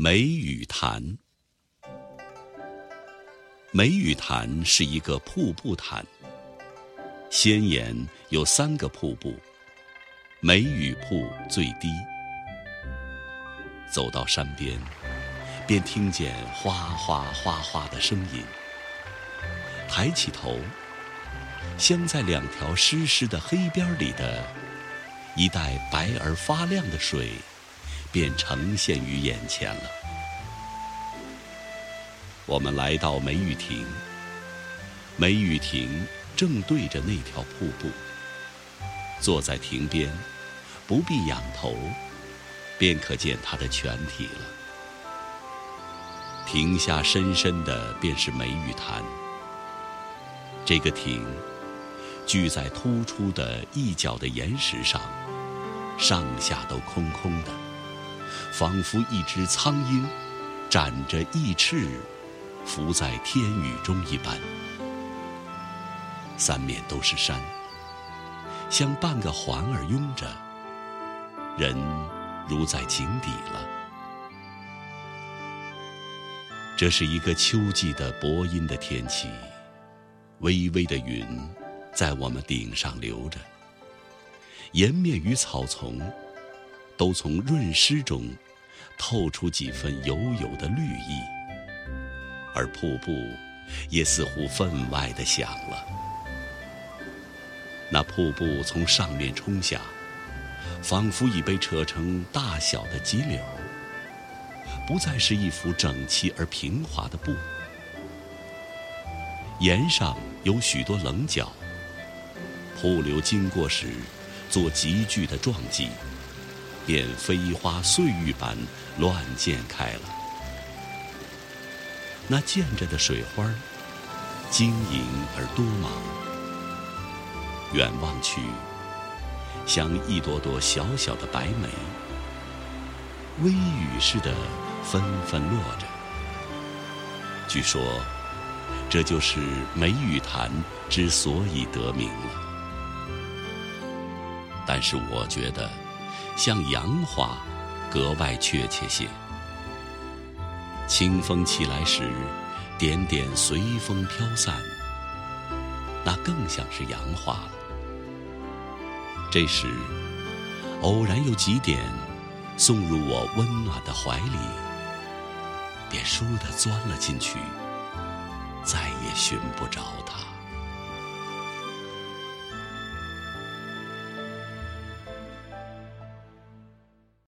梅雨潭。梅雨潭是一个瀑布潭，先沿有三个瀑布，梅雨瀑最低。走到山边，便听见哗哗哗哗的声音。抬起头，镶在两条湿湿的黑边里的一带白而发亮的水。便呈现于眼前了。我们来到梅雨亭，梅雨亭正对着那条瀑布。坐在亭边，不必仰头，便可见它的全体了。亭下深深的便是梅雨潭。这个亭，聚在突出的一角的岩石上，上下都空空的。仿佛一只苍鹰，展着翼翅，浮在天宇中一般。三面都是山，像半个环儿拥着，人如在井底了。这是一个秋季的薄阴的天气，微微的云在我们顶上流着，岩面与草丛。都从润湿中透出几分油油的绿意，而瀑布也似乎分外的响了。那瀑布从上面冲下，仿佛已被扯成大小的急流，不再是一幅整齐而平滑的布。岩上有许多棱角，瀑流经过时，做急剧的撞击。便飞花碎玉般乱溅开了。那溅着的水花晶莹而多芒，远望去，像一朵朵小小的白梅，微雨似的纷纷落着。据说，这就是梅雨潭之所以得名了。但是我觉得。像杨花，格外确切些。清风起来时，点点随风飘散，那更像是杨花了。这时，偶然有几点送入我温暖的怀里，便倏地钻了进去，再也寻不着它。